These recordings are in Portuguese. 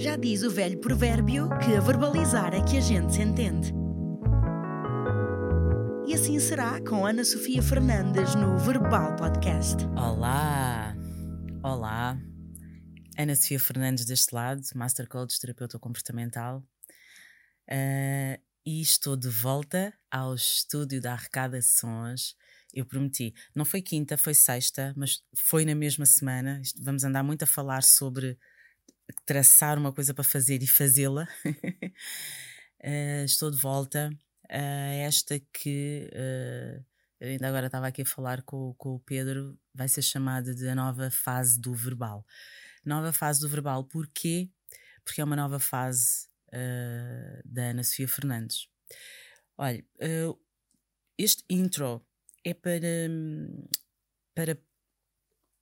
Já diz o velho provérbio que a verbalizar é que a gente se entende. E assim será com Ana Sofia Fernandes no Verbal Podcast. Olá! Olá! Ana Sofia Fernandes deste lado, Master Coach, terapeuta comportamental. Uh, e estou de volta ao estúdio da Arrecada Sons. Eu prometi, não foi quinta, foi sexta, mas foi na mesma semana. Vamos andar muito a falar sobre traçar uma coisa para fazer e fazê-la. uh, estou de volta a esta que uh, ainda agora estava aqui a falar com, com o Pedro, vai ser chamada de a nova fase do verbal. Nova fase do verbal, porquê? Porque é uma nova fase uh, da Ana Sofia Fernandes. Olha, este intro é para, para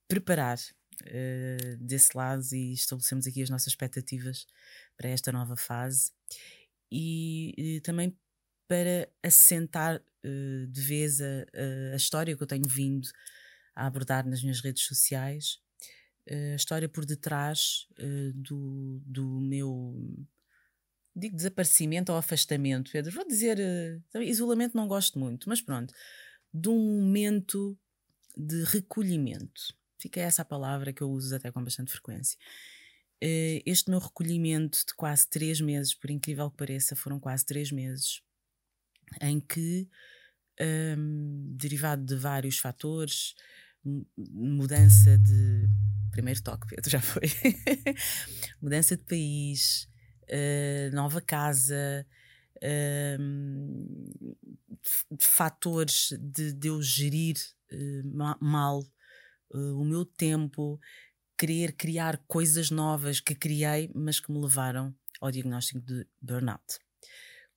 preparar uh, desse lado e estabelecemos aqui as nossas expectativas para esta nova fase e, e também para assentar uh, de vez a, a, história que eu tenho vindo a abordar nas minhas redes sociais, uh, a história por detrás do, do meu digo desaparecimento ou afastamento, Pedro. Vou dizer, isolamento não gosto muito, mas pronto, de um momento de recolhimento. Fica essa a palavra que eu uso até com bastante frequência. Eh, este meu recolhimento de quase três meses, por incrível que pareça, foram quase três meses, em que, um, derivado de vários fatores, mudança de. Primeiro toque, Pedro, já foi. mudança de país, uh, nova casa, uh, fatores de, de eu gerir uh, mal uh, o meu tempo, querer criar coisas novas que criei, mas que me levaram ao diagnóstico de burnout.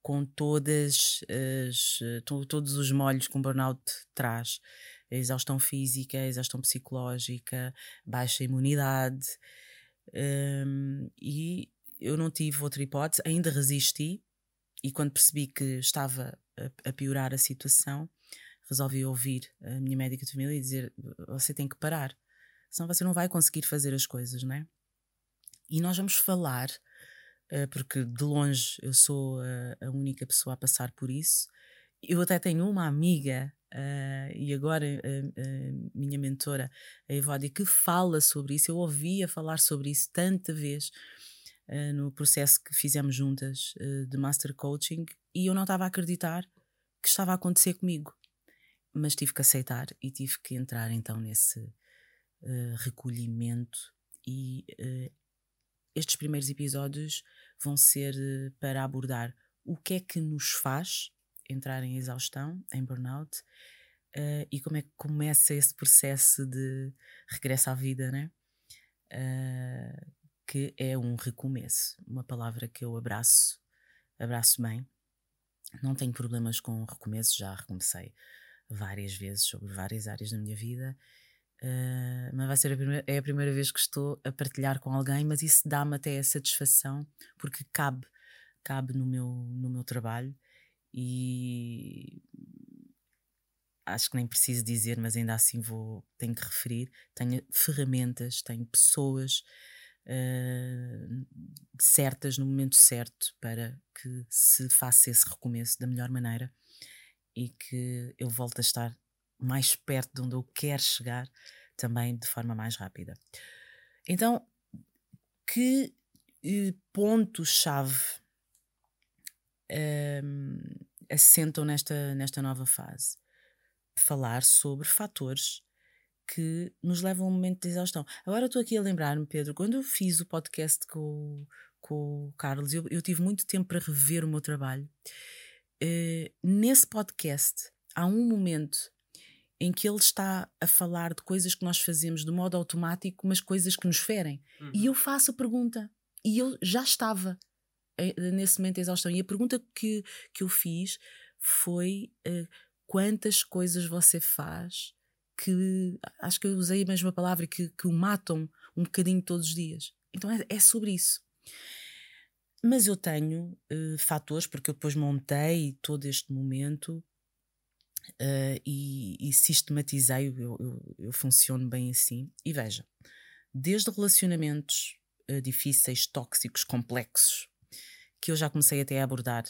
Com todas as, to, todos os molhos que um burnout traz, exaustão física, exaustão psicológica, baixa imunidade, um, e eu não tive outra hipótese, ainda resisti, e quando percebi que estava a, a piorar a situação, resolvi ouvir a minha médica de família e dizer: você tem que parar, senão você não vai conseguir fazer as coisas, não é? E nós vamos falar, uh, porque de longe eu sou a, a, única pessoa a passar por isso. Eu até tenho uma amiga, uh, e agora minha mentora, a Evódia, que fala sobre isso. Eu ouvia falar sobre isso tanta vez. No processo que fizemos juntas de Master Coaching e eu não estava a acreditar que estava a acontecer comigo mas tive que aceitar e tive que entrar então nesse uh, recolhimento e uh, estes primeiros episódios vão ser uh, para abordar o que é que nos faz entrar em exaustão, em burnout e como é que começa esse processo de regresso à vida, né? que é um recomeço, uma palavra que eu abraço, abraço bem. Não tenho problemas com recomeço, já recomecei várias vezes sobre várias áreas da minha vida. Uh, mas vai ser a primeira, é a primeira vez que estou a partilhar com alguém, mas isso dá-me até a satisfação porque cabe, cabe no meu, no meu trabalho e acho que nem preciso dizer, mas ainda assim vou, tenho que referir. Tenho ferramentas, tenho pessoas uh, certas no momento certo para que se faça esse recomeço da melhor maneira e que eu volto a estar mais perto de onde eu quero chegar também de forma mais rápida. Então, que eh, pontos-chave um, assentam nesta, nesta nova fase? Falar sobre fatores que nos levam a um momento de exaustão. Agora estou aqui a lembrar-me, Pedro, quando eu fiz o podcast com, com o Carlos, eu, eu tive muito tempo para rever o meu trabalho uh, nesse podcast há um momento em que ele está a falar de coisas que nós fazemos de modo automático, mas coisas que nos ferem. Uhum. E eu faço a pergunta. E eu já estava uh, nesse momento de exaustão. E a pergunta que, que eu fiz foi: uh, quantas coisas você faz que acho que eu usei a mesma palavra que, que o matam um bocadinho todos os dias? Então é, é sobre isso. Mas eu tenho uh, fatores, porque eu depois montei todo este momento uh, e, e, sistematizei, eu, eu, eu, funciono bem assim. E veja, desde relacionamentos uh, difíceis, tóxicos, complexos, que eu já comecei até a abordar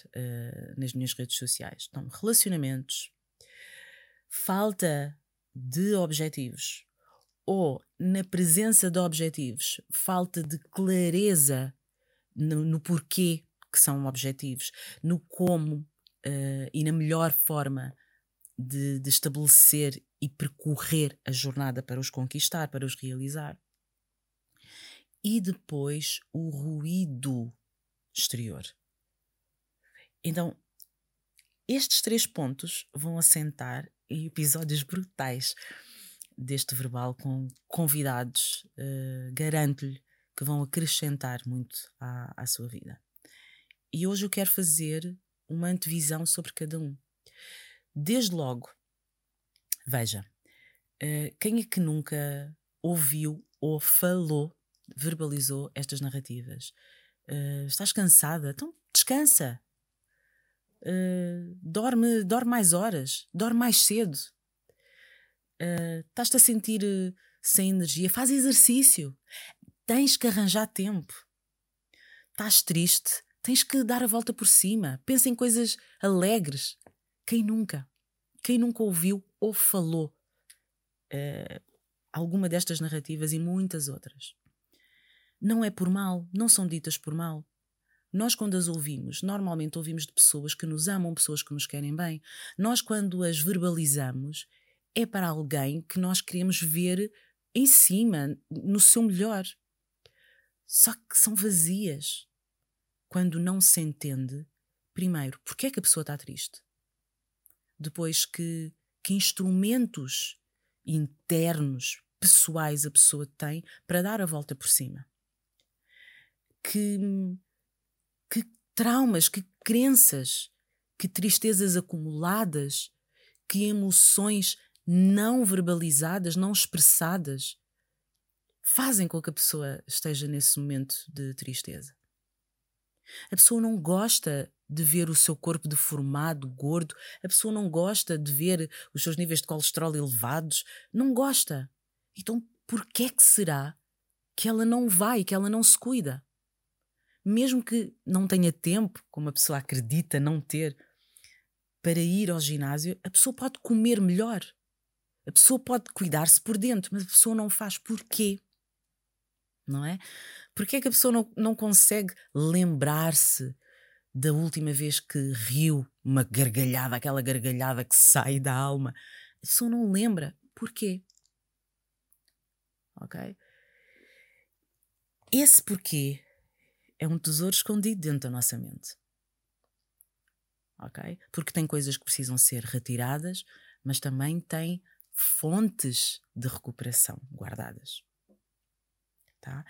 nas minhas redes sociais. Então, relacionamentos, falta de objetivos ou na presença de objetivos, falta de clareza no, no porquê que são objetivos, no como uh, e na melhor forma de, de estabelecer e percorrer a jornada para os conquistar, para os realizar. E depois o ruído exterior. Então, estes três pontos vão assentar em episódios brutais deste verbal com convidados, uh, garanto-lhe que vão acrescentar muito à, à sua vida. E hoje eu quero fazer uma antevisão sobre cada um. Desde logo, veja, uh, quem é que nunca ouviu ou falou, verbalizou estas narrativas? Uh, estás cansada? Então descansa. Uh, dorme, dorme mais horas, dorme mais cedo. Estás-te a sentir sem energia? Faz exercício. Tens que arranjar tempo. Estás triste? Tens que dar a volta por cima. Pensa em coisas alegres. Quem nunca? Quem nunca ouviu ou falou uh, alguma destas narrativas e muitas outras? Não é por mal, não são ditas por mal. Nós, quando as ouvimos, normalmente ouvimos de pessoas que nos amam, pessoas que nos querem bem. Nós, quando as verbalizamos, é para alguém que nós queremos ver em cima, no seu melhor. Só que são vazias quando não se entende, primeiro, porque é que a pessoa está triste? Depois, que, que instrumentos internos, pessoais a pessoa tem para dar a volta por cima? Que, que traumas, que crenças, que tristezas acumuladas, que emoções não verbalizadas, não expressadas, fazem com que a pessoa esteja nesse momento de tristeza. A pessoa não gosta de ver o seu corpo deformado, gordo, a pessoa não gosta de ver os seus níveis de colesterol elevados, não gosta. Então, por que é que será que ela não vai, que ela não se cuida? Mesmo que não tenha tempo, como a pessoa acredita não ter, para ir ao ginásio, a pessoa pode comer melhor. A pessoa pode cuidar-se por dentro, mas a pessoa não faz. Porquê? Não é? Porque é que a pessoa não, não consegue lembrar-se da última vez que riu uma gargalhada, aquela gargalhada que sai da alma? A pessoa não lembra. Porquê? Ok? Esse porquê é um tesouro escondido dentro da nossa mente. Ok? Porque tem coisas que precisam ser retiradas, mas também tem fontes de recuperação guardadas. Tá?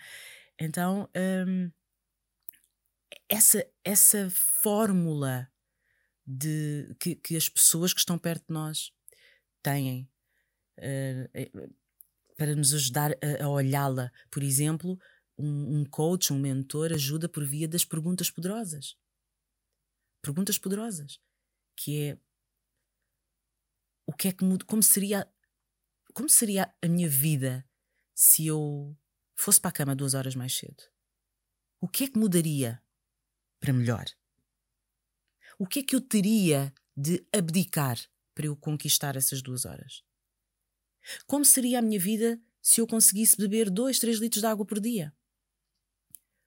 Então, hum, essa, essa fórmula de, que, que, as pessoas que estão perto de nós têm uh, para nos ajudar a, a olhá-la, por exemplo, um, um coach, um mentor, ajuda por via das perguntas poderosas. Perguntas poderosas. Que é o que é que muda, como seria como seria a minha vida se eu fosse para a cama duas horas mais cedo? O que é que mudaria para melhor? O que é que eu teria de abdicar para eu conquistar essas duas horas? Como seria a minha vida se eu conseguisse beber dois, três litros de água por dia?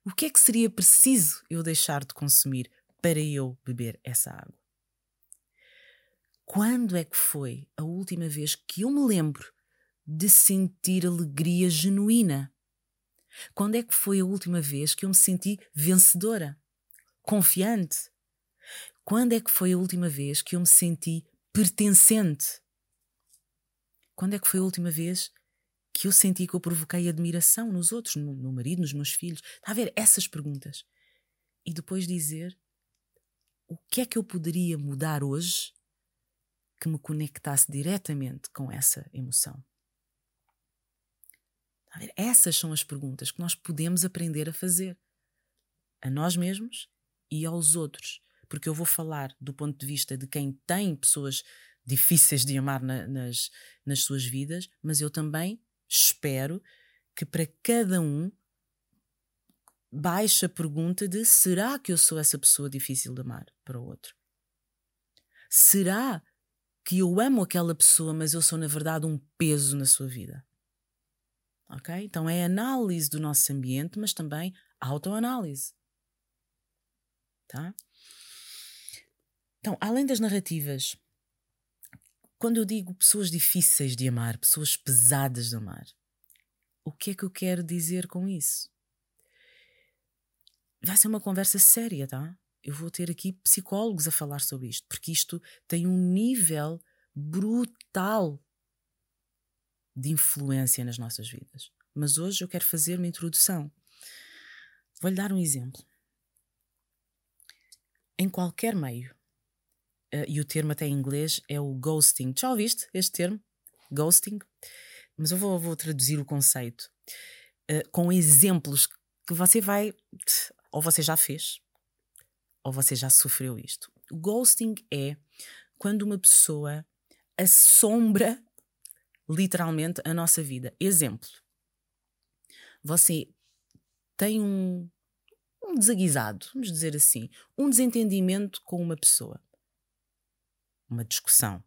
O que é que seria preciso eu deixar de consumir para eu beber essa água? Quando é que foi a última vez que eu me lembro de sentir alegria genuína? Quando é que foi a última vez que eu me senti vencedora? Confiante? Quando é que foi a última vez que eu me senti pertencente? Quando é que foi a última vez que eu senti que eu provoquei admiração nos outros, no meu marido, nos meus filhos? Está a ver essas perguntas. E depois dizer o que é que eu poderia mudar hoje que me conectasse diretamente com essa emoção. Essas são as perguntas que nós podemos aprender a fazer a nós mesmos e aos outros. Porque eu vou falar do ponto de vista de quem tem pessoas difíceis de amar na, nas, nas suas vidas, mas eu também espero que para cada um baixa pergunta de será que eu sou essa pessoa difícil de amar para o outro? Será que eu amo aquela pessoa, mas eu sou na verdade um peso na sua vida? Ok? Então é análise do nosso ambiente, mas também autoanálise. Tá? Então, além das narrativas, quando eu digo pessoas difíceis de amar, pessoas pesadas de amar, o que é que eu quero dizer com isso? Vai ser uma conversa séria, tá? Eu vou ter aqui psicólogos a falar sobre isto, porque isto tem um nível brutal de influência nas nossas vidas. Mas hoje eu quero fazer uma introdução. Vou-lhe dar um exemplo. Em qualquer meio, uh, e o termo até em inglês é o ghosting. Já ouviste este termo? Ghosting? Mas eu vou, vou traduzir o conceito uh, com exemplos que você vai. Ou você já fez, ou você já sofreu isto. O ghosting é quando uma pessoa assombra literalmente a nossa vida. Exemplo: você tem um, um desaguisado, vamos dizer assim, um desentendimento com uma pessoa, uma discussão.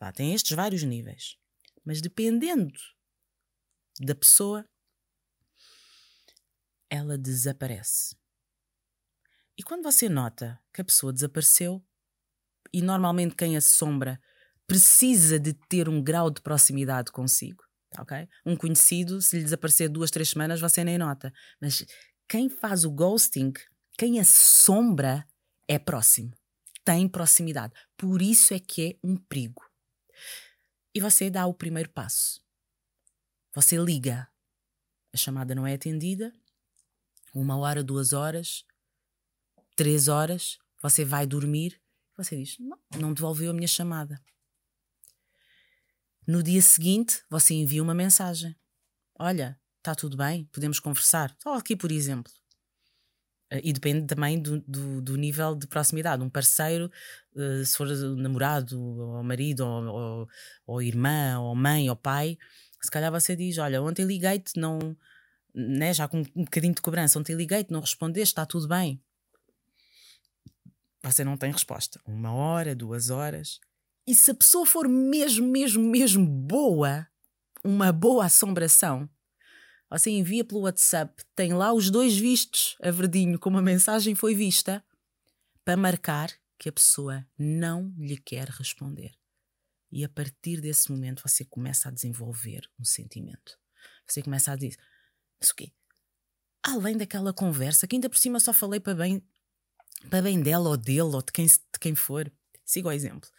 Lá tem estes vários níveis. Mas dependendo da pessoa, ela desaparece. E quando você nota que a pessoa desapareceu, e normalmente quem assombra precisa de ter um grau de proximidade consigo, ok? Um conhecido, se lhe desaparecer duas, três semanas, você nem nota. Mas quem faz o ghosting, quem assombra, é próximo. Tem proximidade. Por isso é que é um perigo. E você dá o primeiro passo. Você liga. A chamada não é atendida. Uma hora, duas horas, três horas. Você vai dormir. Você diz: Não, não devolveu a minha chamada. No dia seguinte, você envia uma mensagem: Olha, está tudo bem? Podemos conversar? Só aqui, por exemplo. Eh, e depende também do, do, do, nível de proximidade. Um parceiro, eh, se for namorado, ou marido, ou, ou, ou irmã, ou mãe, ou pai, se calhar você diz: Olha, ontem liguei-te, não. Né, já com um bocadinho de cobrança, ontem liguei-te, não respondeste, está tudo bem. Você não tem resposta. Uma hora, duas horas. E se a pessoa for mesmo, mesmo, mesmo boa, uma boa assombração, você envia pelo WhatsApp, tem lá os dois vistos a verdinho, como a mensagem foi vista, para marcar que a pessoa não lhe quer responder. E a partir desse momento você começa a desenvolver um sentimento. Você começa a dizer: Mas o quê? Além daquela conversa, que ainda por cima só falei para bem, para bem dela ou dele ou de quem, de quem for. Siga o exemplo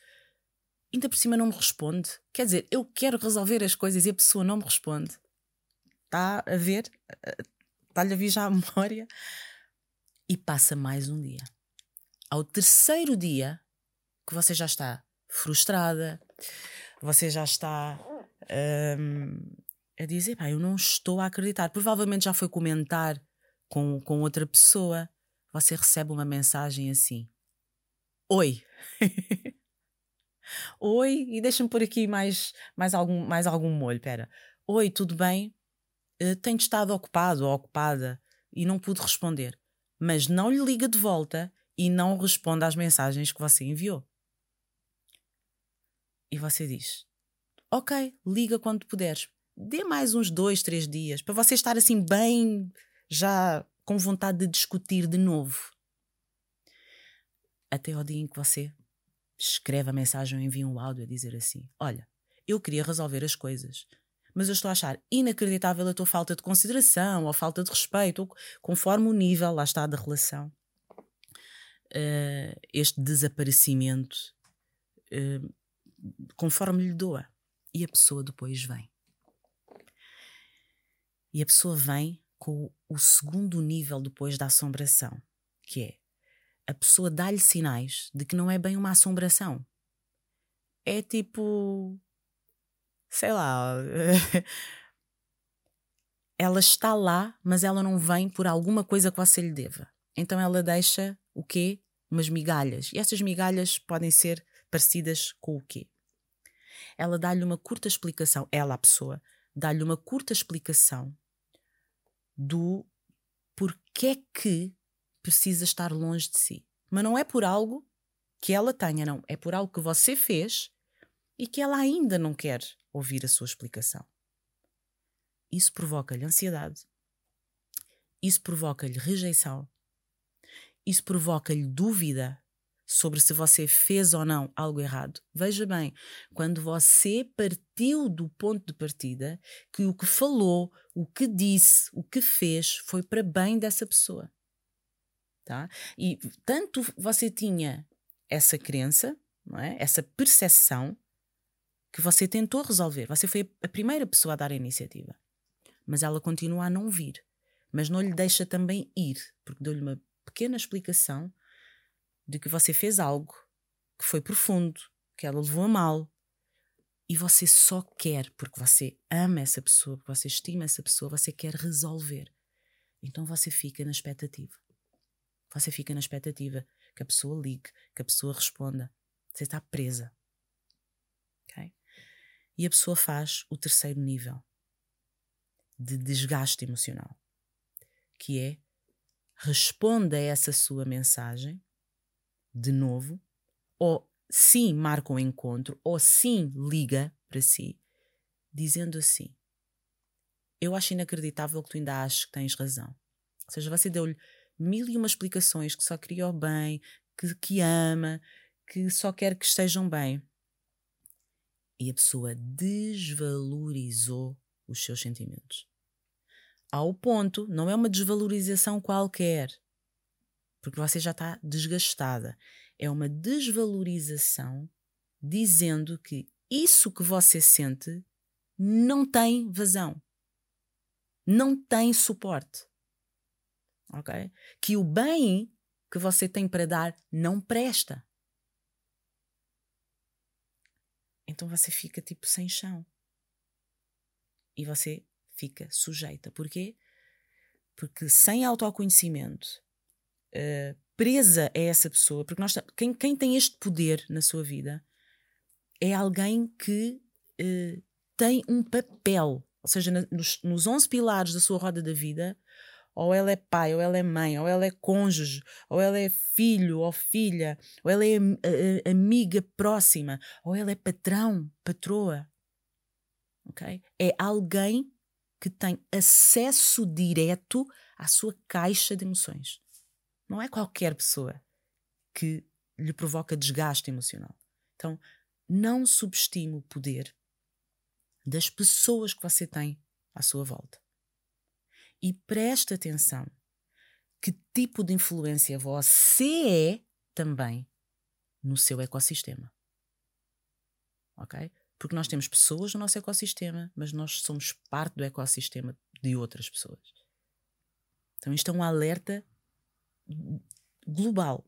ainda por cima não me responde. Quer dizer, eu quero resolver as coisas e a pessoa não me responde. Está a ver? Está-lhe a vir já a memória. E passa mais um dia. Ao terceiro dia, que você já está frustrada, você já está um, a dizer: pá, eu não estou a acreditar. Provavelmente já foi comentar com, com outra pessoa. Você recebe uma mensagem assim: Oi. Oi, e deixa-me pôr aqui mais, mais, algum, mais algum molho. Pera. Oi, tudo bem? Uh, tenho estado ocupado ou ocupada e não pude responder. Mas não lhe liga de volta e não responde às mensagens que você enviou. E você diz: Ok, liga quando puderes. Dê mais uns dois, três dias para você estar assim bem, já com vontade de discutir de novo. Até ao dia em que você escreve a mensagem ou envia um áudio a dizer assim: Olha, eu queria resolver as coisas, mas eu estou a achar inacreditável a tua falta de consideração ou falta de respeito, conforme o nível, lá está, da relação. Uh, este desaparecimento, uh, conforme lhe doa. E a pessoa depois vem. E a pessoa vem com o segundo nível depois da assombração, que é a pessoa dá-lhe sinais de que não é bem uma assombração. É tipo. Sei lá. ela está lá, mas ela não vem por alguma coisa que você lhe deva. Então ela deixa o quê? Umas migalhas. E essas migalhas podem ser parecidas com o quê? Ela dá-lhe uma curta explicação, ela, a pessoa, dá-lhe uma curta explicação do é que precisa estar longe de si. Mas não é por algo que ela tenha, não. É por algo que você fez e que ela ainda não quer ouvir a sua explicação. Isso provoca-lhe ansiedade, isso provoca-lhe rejeição, isso provoca-lhe dúvida sobre se você fez ou não algo errado. Veja bem, quando você partiu do ponto de partida que o que falou, o que disse, o que fez foi para bem dessa pessoa. Tá? E tanto você tinha essa crença, não é? essa percepção, que você tentou resolver. Você foi a primeira pessoa a dar a iniciativa. Mas ela continua a não vir. Mas não lhe deixa também ir, porque deu-lhe uma pequena explicação de que você fez algo que foi profundo, que ela levou a mal. E você só quer, porque você ama essa pessoa, porque você estima essa pessoa, você quer resolver. Então você fica na expectativa. Você fica na expectativa que a pessoa ligue, que a pessoa responda. Você está presa. Okay? E a pessoa faz o terceiro nível de desgaste emocional, que é responda a essa sua mensagem de novo, ou sim marca um encontro, ou sim liga para si, dizendo assim: Eu acho inacreditável que tu ainda achas que tens razão. Ou seja, você deu-lhe mil e uma explicações que só queria o bem, que, que ama, que só quer que estejam bem. E a pessoa desvalorizou os seus sentimentos. Ao ponto, não é uma desvalorização qualquer, porque você já está desgastada. É uma desvalorização dizendo que isso que você sente não tem vazão, não tem suporte. Ok? Que o bem que você tem para dar não presta. Então você fica tipo sem chão. E você fica sujeita. Porquê? Porque sem autoconhecimento, uh, presa a essa pessoa, porque nós, quem, quem tem este poder na sua vida é alguém que uh, tem um papel, ou seja, na, nos, nos 11 pilares da sua roda da vida, ou ela é pai, ou ela é mãe, ou ela é cônjuge, ou ela é filho ou filha, ou ela é amiga próxima, ou ela é patrão, patroa. Okay? É alguém que tem acesso direto à sua caixa de emoções. Não é qualquer pessoa que lhe provoca desgaste emocional. Então, não subestime o poder das pessoas que você tem à sua volta. E preste atenção que tipo de influência você é também no seu ecossistema. Ok? Porque nós temos pessoas no nosso ecossistema, mas nós somos parte do ecossistema de outras pessoas. Então, isto é um alerta global,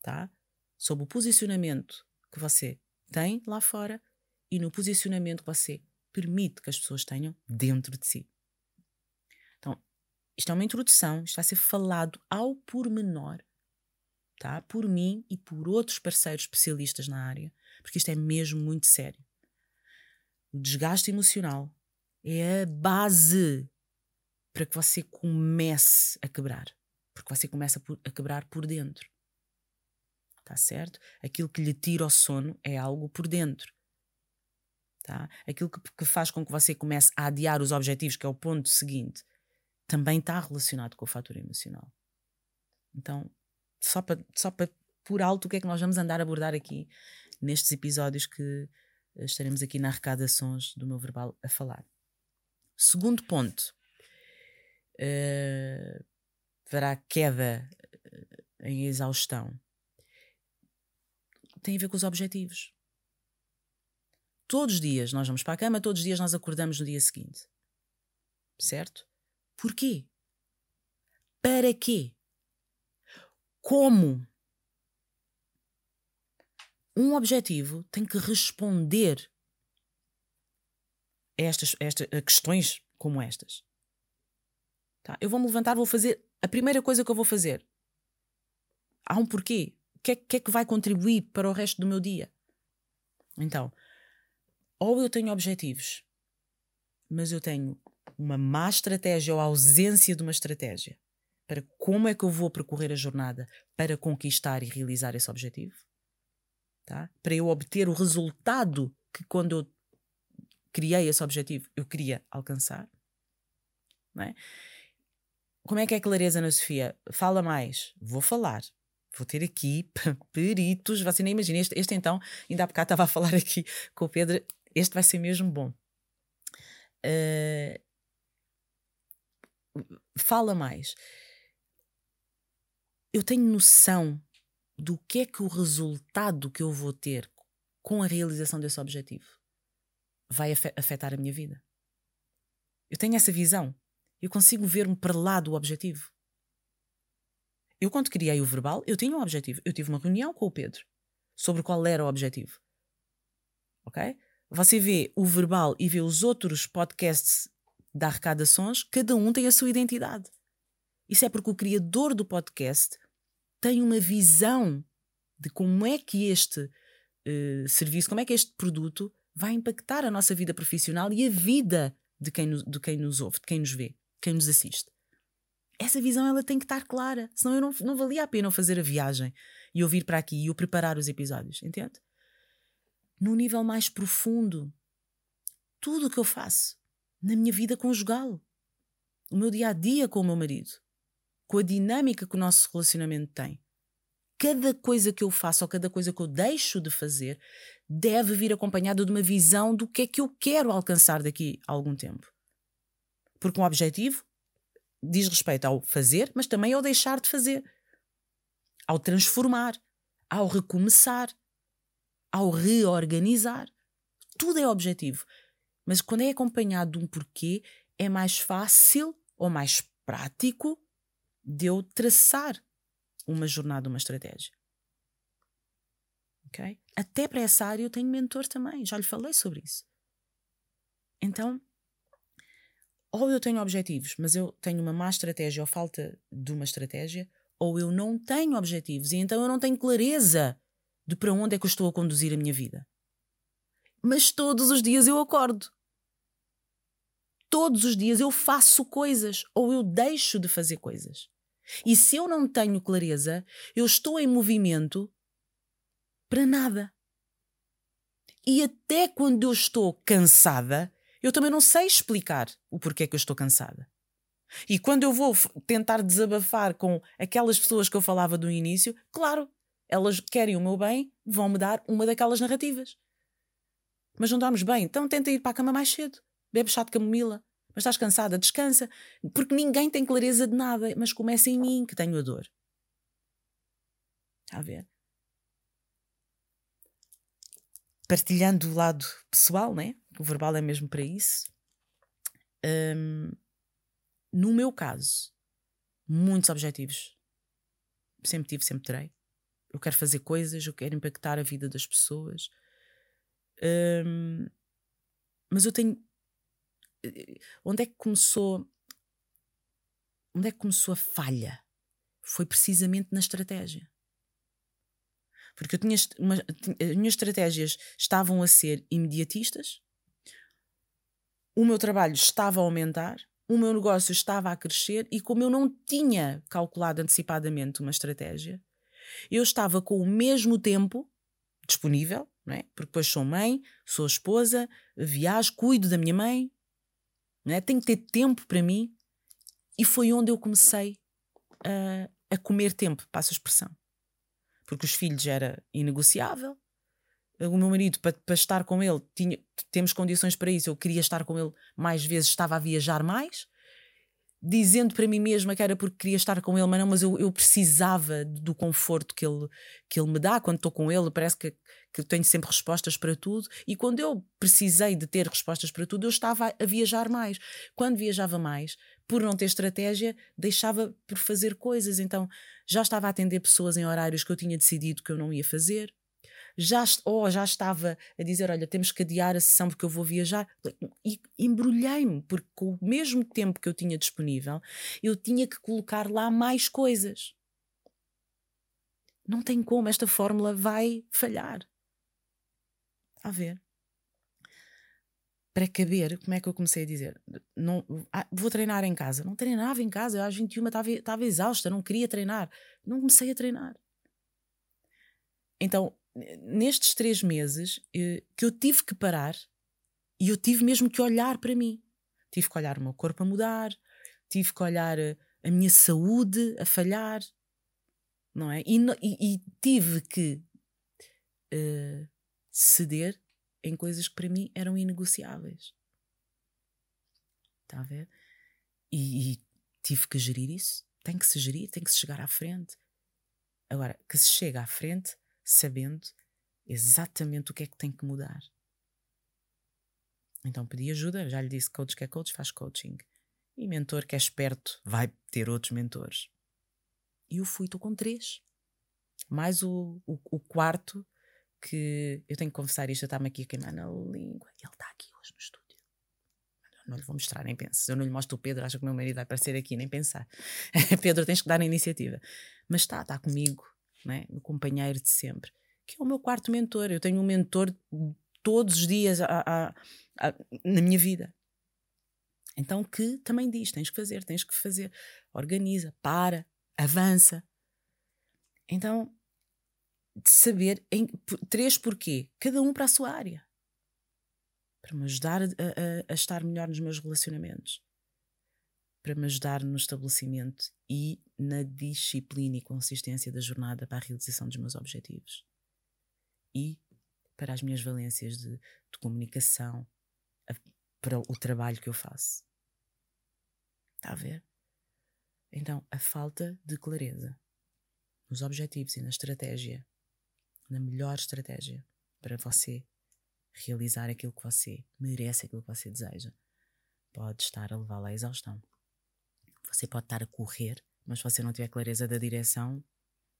tá? Sobre o posicionamento que você tem lá fora e no posicionamento que você permite que as pessoas tenham dentro de si. Isto é uma introdução, isto vai ser falado ao pormenor, tá? Por mim e por outros parceiros especialistas na área, porque isto é mesmo muito sério. O desgaste emocional é a base para que você comece a quebrar porque você começa a quebrar por dentro. Tá certo? Aquilo que lhe tira o sono é algo por dentro. Tá? Aquilo que, que faz com que você comece a adiar os objetivos, que é o ponto seguinte, também está relacionado com o fator emocional. Então, só para só por alto, o que é que nós vamos andar a abordar aqui nestes episódios que eh, estaremos aqui na arrecadações do meu verbal a falar. Segundo ponto, uh, haverá queda eh, em exaustão. Tem a ver com os objetivos. Todos os dias nós vamos para a cama, todos os dias nós acordamos no dia seguinte. Certo? Porquê? Para quê? Como? Um objetivo tem que responder a, estas, estas, a questões como estas. Tá? Eu vou me levantar, vou fazer a primeira coisa que eu vou fazer. Há um porquê. O que é, que é que vai contribuir para o resto do meu dia? Então, ou eu tenho objetivos, mas eu tenho uma má estratégia ou ausência de uma estratégia para como é que eu vou percorrer a jornada para conquistar e realizar esse objetivo, tá? para eu obter o resultado que quando eu criei esse objetivo eu queria alcançar. Não é? Como é que é clareza na Sofia? Fala mais. Vou falar. Vou ter aqui peritos. Você nem imagina. Este, este então, ainda há bocado estava a falar aqui com o Pedro. Este vai ser mesmo bom. Uh, fala mais. Eu tenho noção do que é que o resultado que eu vou ter com a realização desse objetivo vai afetar a minha vida. Eu tenho essa visão. Eu consigo ver-me para lá do objetivo. Eu, quando criei o verbal, eu tinha um objetivo. Eu tive uma reunião com o Pedro sobre qual era o objetivo. Ok? Você vê o verbal e vê os outros podcasts da Arrecadações, cada um tem a sua identidade. Isso é porque o criador do podcast tem uma visão de como é que este uh, serviço, como é que este produto vai impactar a nossa vida profissional e a vida de quem, nos, de quem nos ouve, de quem nos vê, de quem nos assiste. Essa visão ela tem que estar clara, senão eu não, não valia a pena eu fazer a viagem e eu vir para aqui e eu preparar os episódios, entende? No nível mais profundo, tudo o que eu faço na minha vida conjugal, o meu dia a dia com o meu marido, com a dinâmica que o nosso relacionamento tem, cada coisa que eu faço ou cada coisa que eu deixo de fazer deve vir acompanhado de uma visão do que é que eu quero alcançar daqui a algum tempo. Porque um objetivo diz respeito ao fazer, mas também ao deixar de fazer, ao transformar, ao recomeçar, ao reorganizar. Tudo é objetivo. Mas quando é acompanhado de um porquê, é mais fácil ou mais prático de eu traçar uma jornada, uma estratégia. Okay? Até para essa área eu tenho mentor também, já lhe falei sobre isso. Então, ou eu tenho objetivos, mas eu tenho uma má estratégia ou falta de uma estratégia, ou eu não tenho objetivos e então eu não tenho clareza de para onde é que eu estou a conduzir a minha vida. Mas todos os dias eu acordo. Todos os dias eu faço coisas ou eu deixo de fazer coisas. E se eu não tenho clareza, eu estou em movimento para nada. E até quando eu estou cansada, eu também não sei explicar o porquê que eu estou cansada. E quando eu vou tentar desabafar com aquelas pessoas que eu falava do início, claro, elas querem o meu bem, vão me dar uma daquelas narrativas. Mas não dormes bem, então tenta ir para a cama mais cedo. Bebe chá de camomila. Mas estás cansada, descansa. Porque ninguém tem clareza de nada, mas começa em mim que tenho a dor. Está a ver? Partilhando o lado pessoal, né? O verbal é mesmo para isso. Um, no meu caso, muitos objetivos. Sempre tive, sempre terei. Eu quero fazer coisas, eu quero impactar a vida das pessoas. Um, mas eu tenho onde é que começou onde é que começou a falha? Foi precisamente na estratégia. Porque eu tinha, uma, as minhas estratégias estavam a ser imediatistas, o meu trabalho estava a aumentar, o meu negócio estava a crescer e como eu não tinha calculado antecipadamente uma estratégia, eu estava com o mesmo tempo disponível, não é? porque depois sou mãe, sou esposa, viajo, cuido da minha mãe, não é? Tenho que ter tempo para mim. E foi onde eu comecei a, a comer tempo, passo a expressão. Porque os filhos era inegociável. O meu marido, para, para estar com ele, tinha, temos condições para isso. Eu queria estar com ele mais vezes, estava a viajar mais dizendo para mim mesma que era porque queria estar com ele, mas não, mas eu, eu precisava do conforto que ele, que ele me dá quando estou com ele. Parece que, que tenho sempre respostas para tudo. E quando eu precisei de ter respostas para tudo, eu estava a viajar mais. Quando viajava mais, por não ter estratégia, deixava por fazer coisas. Então já estava a atender pessoas em horários que eu tinha decidido que eu não ia fazer já, ou já estava a dizer: Olha, temos que adiar a sessão porque eu vou viajar. E embrulhei-me, porque com o mesmo tempo que eu tinha disponível, eu tinha que colocar lá mais coisas. Não tem como, esta fórmula vai falhar. A ver. para caber, como é que eu comecei a dizer? Não, ah, vou treinar em casa. Não treinava em casa, eu às 21 estava, estava exausta, não queria treinar. Não comecei a treinar. Então, nestes três meses, eh, que eu tive que parar e eu tive mesmo que olhar para mim. Tive que olhar o meu corpo a mudar, tive que olhar a, a minha saúde a falhar, não é? E, e, e tive que uh, ceder em coisas que para mim eram inegociáveis. Está a ver? E, e tive que gerir isso. Tem que se gerir, tem que se chegar à frente. Agora, que se chega à frente sabendo exatamente o que é que tem que mudar. Então pedi ajuda, já lhe disse coach que é coach, faz coaching. E mentor que é esperto, vai ter outros mentores. E eu fui, estou com três. Mais o, o, o quarto que eu tenho que confessar isto, está-me aqui a queimar na língua. Ele está aqui hoje no estúdio. Não lhe vou mostrar, nem penso. Eu não lhe mostro o Pedro, acho que o meu marido vai aparecer aqui, nem pensar. Pedro, tens que dar a iniciativa. Mas está, está comigo, né? o companheiro de sempre, que é o meu quarto mentor. Eu tenho um mentor todos os dias a, a, a, na minha vida. Então, que também diz: tens que fazer, tens que fazer. Organiza, para, avança. Então, de saber em, três porquê, cada um para a sua área. Para me ajudar a, a, a estar melhor nos meus relacionamentos. Para me ajudar no estabelecimento e na disciplina e consistência da jornada para a realização dos meus objetivos. E para as minhas valências de, de comunicação, a, para o trabalho que eu faço. Está a ver? Então, a falta de clareza nos objetivos e na estratégia na melhor estratégia para você realizar aquilo que você merece, aquilo que você deseja. Pode estar a levá-la à exaustão. Você pode estar a correr, mas se você não tiver clareza da direção,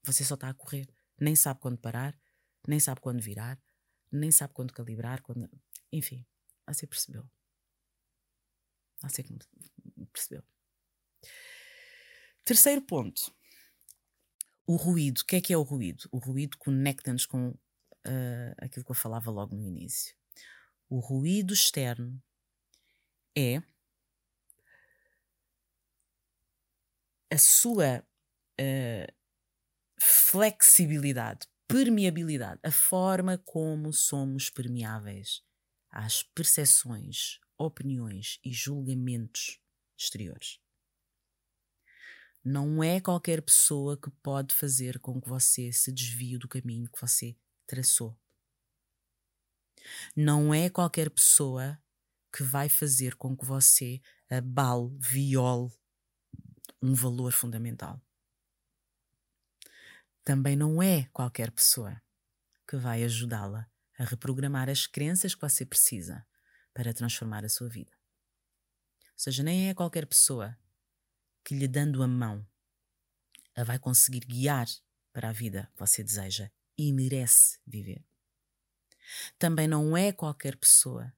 você só está a correr. Nem sabe quando parar, nem sabe quando virar, nem sabe quando calibrar, quando... enfim, você percebeu. Você percebeu. Terceiro ponto o ruído, o que é que é o ruído? O ruído conecta-nos com uh, aquilo que eu falava logo no início. O ruído externo é a sua uh, flexibilidade, permeabilidade, a forma como somos permeáveis às percepções, opiniões e julgamentos exteriores. Não é qualquer pessoa que pode fazer com que você se desvie do caminho que você traçou. Não é qualquer pessoa que vai fazer com que você abale, viole um valor fundamental. Também não é qualquer pessoa que vai ajudá-la a reprogramar as crenças que você precisa para transformar a sua vida. Ou seja, nem é qualquer pessoa que lhe dando a mão a vai conseguir guiar para a vida que você deseja e merece viver. Também não é qualquer pessoa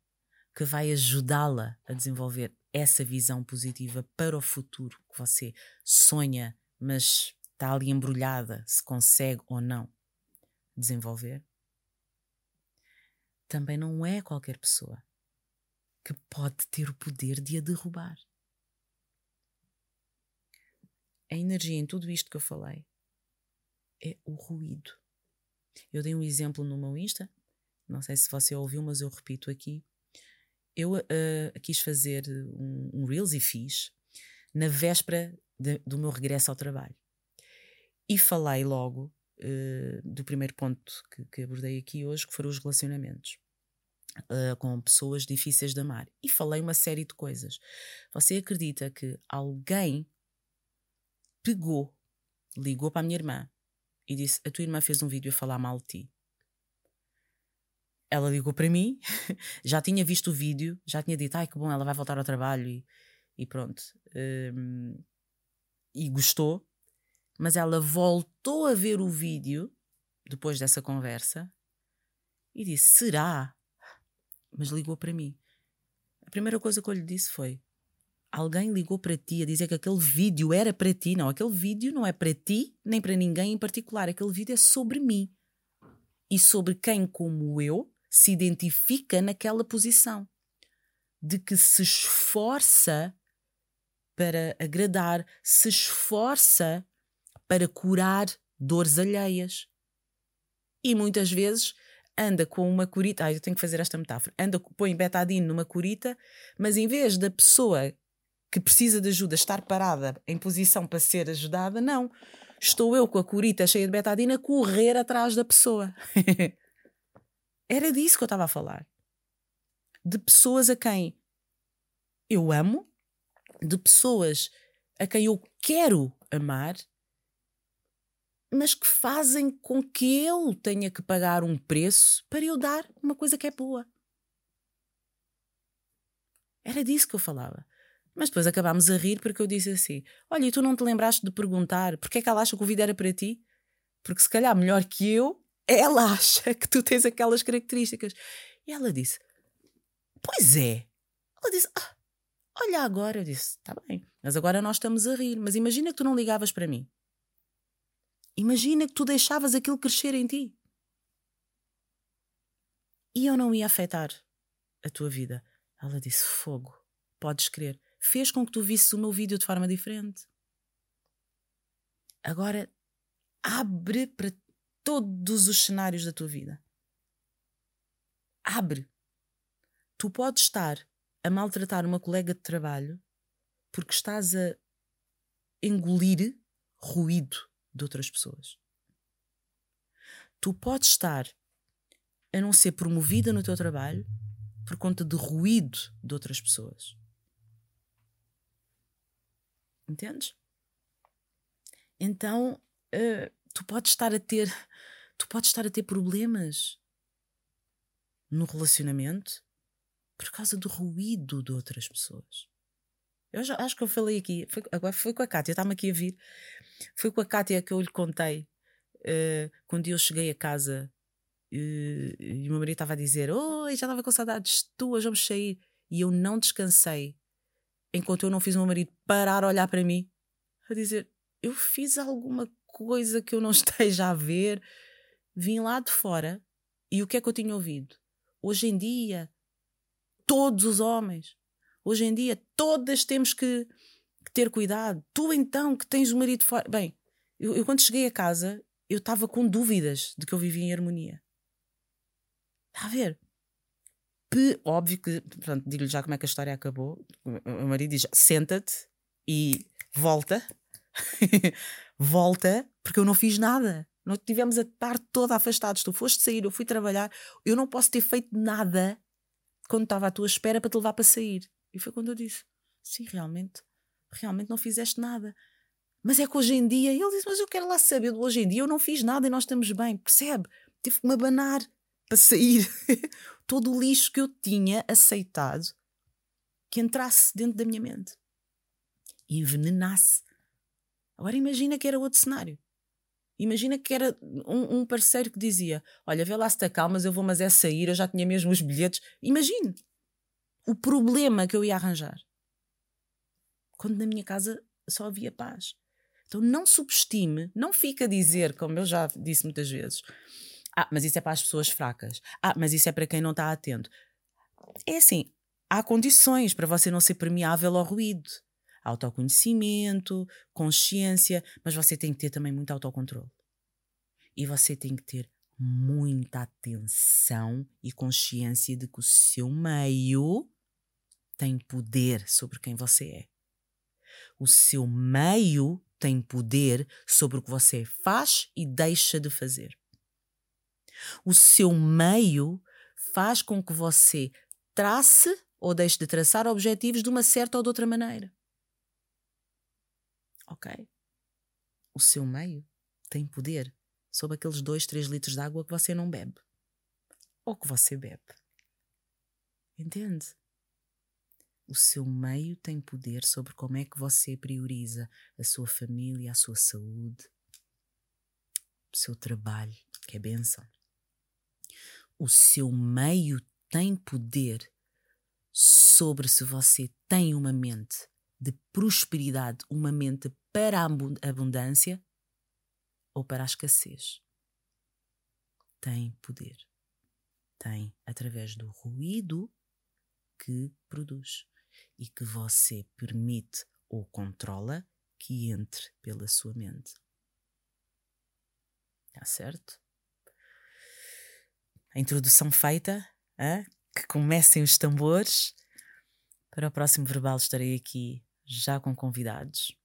que vai ajudá-la a desenvolver essa visão positiva para o futuro que você sonha, mas está ali embrulhada se consegue ou não desenvolver. Também não é qualquer pessoa que pode ter o poder de a derrubar a energia em tudo isto que eu falei é o ruído. Eu dei um exemplo no meu Insta, não sei se você ouviu, mas eu repito aqui. Eu uh, quis fazer um, um, Reels e fiz na véspera de, do meu regresso ao trabalho. E falei logo uh, do primeiro ponto que, que, abordei aqui hoje, que foram os relacionamentos. Uh, com pessoas difíceis de amar. E falei uma série de coisas. Você acredita que alguém pegou, ligou para a minha irmã e disse: A tua irmã fez um vídeo a falar mal de ti. Ela ligou para mim, já tinha visto o vídeo, já tinha dito: Ai que bom, ela vai voltar ao trabalho e, e pronto. Um, e gostou, mas ela voltou a ver o vídeo depois dessa conversa e disse: Será? Mas ligou para mim. A primeira coisa que eu lhe disse foi: alguém ligou para ti a dizer que aquele vídeo era para ti. Não, aquele vídeo não é para ti, nem para ninguém em particular. Aquele vídeo é sobre mim e sobre quem, como eu, se identifica naquela posição. de que se esforça para agradar, se esforça para curar dores alheias. E muitas vezes anda com uma curita, ah, eu tenho que fazer esta metáfora, anda, põe betadine numa curita, mas em vez da pessoa que precisa de ajuda estar parada em posição para ser ajudada, não. Estou eu com a curita cheia de betadine a correr atrás da pessoa. Era disso que eu estava a falar. De pessoas a quem eu amo, de pessoas a quem eu quero amar, mas que fazem com que eu tenha que pagar um preço para eu dar uma coisa que é boa. Era disso que eu falava. Mas depois acabámos a rir porque eu disse assim: Olha, e tu não te lembraste de perguntar porque é que ela acha que o vídeo era para ti? Porque se calhar melhor que eu, ela acha que tu tens aquelas características. E ela disse: Pois é. Ela disse: ah, Olha agora. Eu disse: Está bem, mas agora nós estamos a rir. Mas imagina que tu não ligavas para mim. Imagina que tu deixavas aquilo crescer em ti. E eu não ia afetar a tua vida. Ela disse: Fogo, podes crer. Fez com que tu visses o meu vídeo de forma diferente. Agora, abre para todos os cenários da tua vida. Abre. Tu podes estar a maltratar uma colega de trabalho porque estás a engolir ruído de outras pessoas. Tu podes estar a não ser promovida no teu trabalho por conta de ruído de outras pessoas. Entendes? Então, uh, tu podes estar a ter tu podes estar a ter problemas no relacionamento por causa do ruído de outras pessoas. Eu já, acho que eu falei aqui, foi, agora foi com a Kátia, estava aqui a vir. Foi com a Kátia que eu lhe contei uh, quando eu cheguei a casa uh, e o meu marido estava a dizer: Oi, já estava com saudades tuas, vamos sair. E eu não descansei enquanto eu não fiz o meu marido parar a olhar para mim, a dizer: Eu fiz alguma coisa que eu não esteja a ver. Vim lá de fora e o que é que eu tinha ouvido? Hoje em dia, todos os homens Hoje em dia, todas temos que, que ter cuidado. Tu, então, que tens o marido fora. Bem, eu, eu quando cheguei a casa, eu estava com dúvidas de que eu vivia em harmonia. Está a ver? P, óbvio que, pronto, digo-lhe já como é que a história acabou. O meu marido diz: senta-te e volta. volta, porque eu não fiz nada. Nós tivemos a tarde toda afastados. Tu foste sair, eu fui trabalhar. Eu não posso ter feito nada quando estava à tua espera para te levar para sair. E foi quando eu disse: Sim, realmente, realmente não fizeste nada. Mas é que hoje em dia, ele disse: Mas eu quero lá saber hoje em dia, eu não fiz nada e nós estamos bem, percebe? Tive que me abanar para sair todo o lixo que eu tinha aceitado que entrasse dentro da minha mente e envenenasse. Agora imagina que era outro cenário. Imagina que era um, um parceiro que dizia: Olha, vê lá se está calma, mas eu vou, mas é sair, eu já tinha mesmo os bilhetes. Imagine o problema que eu ia arranjar. Quando na minha casa só havia paz. Então não subestime, não fica a dizer, como eu já disse muitas vezes, ah, mas isso é para as pessoas fracas. Ah, mas isso é para quem não está atento. É assim, há condições para você não ser permeável ao ruído. Autoconhecimento, consciência, mas você tem que ter também muito autocontrole. E você tem que ter muita atenção e consciência de que o seu meio tem poder sobre quem você é. O seu meio tem poder sobre o que você faz e deixa de fazer. O seu meio faz com que você trace ou deixe de traçar objetivos de uma certa ou de outra maneira. Ok? O seu meio tem poder sobre aqueles 2, 3 litros de água que você não bebe. Ou que você bebe. Entende? O seu meio tem poder sobre como é que você prioriza a sua família, a sua saúde, o seu trabalho, que é benção. O seu meio tem poder sobre se você tem uma mente de prosperidade, uma mente para a abundância ou para a escassez. Tem poder. Tem através do ruído que produz e que você permite ou controla que entre pela sua mente. Está certo? A introdução feita, hein? que comecem os tambores. Para o próximo verbal estarei aqui já com convidados,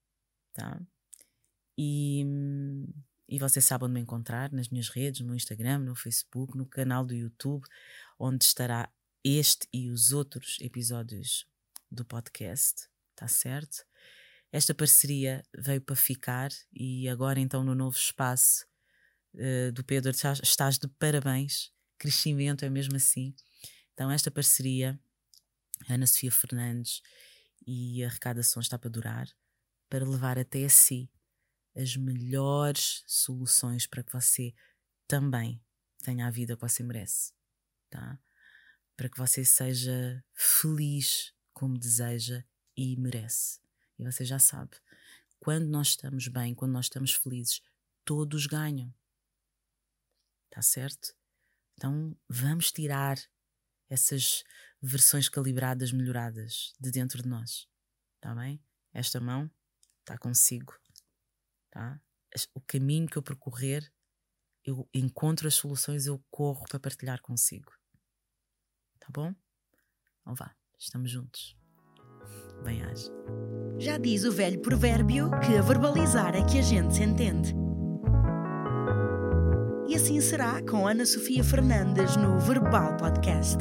tá? E, e você sabe onde me encontrar nas minhas redes, no Instagram, no Facebook, no canal do YouTube, onde estará este e os outros episódios do podcast, tá certo? Esta parceria veio para ficar e agora então no novo espaço uh, do Pedro estás, estás de parabéns, crescimento é mesmo assim. Então esta parceria, Ana Sofia Fernandes e a arrecadação está para durar, para levar até a si as melhores soluções para que você também tenha a vida que você merece, tá? Para que você seja feliz como deseja e merece. E você já sabe, quando nós estamos bem, quando nós estamos felizes, todos ganham. Tá certo? Então vamos tirar essas versões calibradas, melhoradas de dentro de nós. Tá bem? Esta mão está consigo. Tá? O caminho que eu percorrer, eu encontro as soluções, eu corro para partilhar consigo. Tá bom? Então vá, estamos juntos. Bem-aja. Já diz o velho provérbio que a verbalizar é que a gente se entende. E assim será com Ana Sofia Fernandes no Verbal Podcast.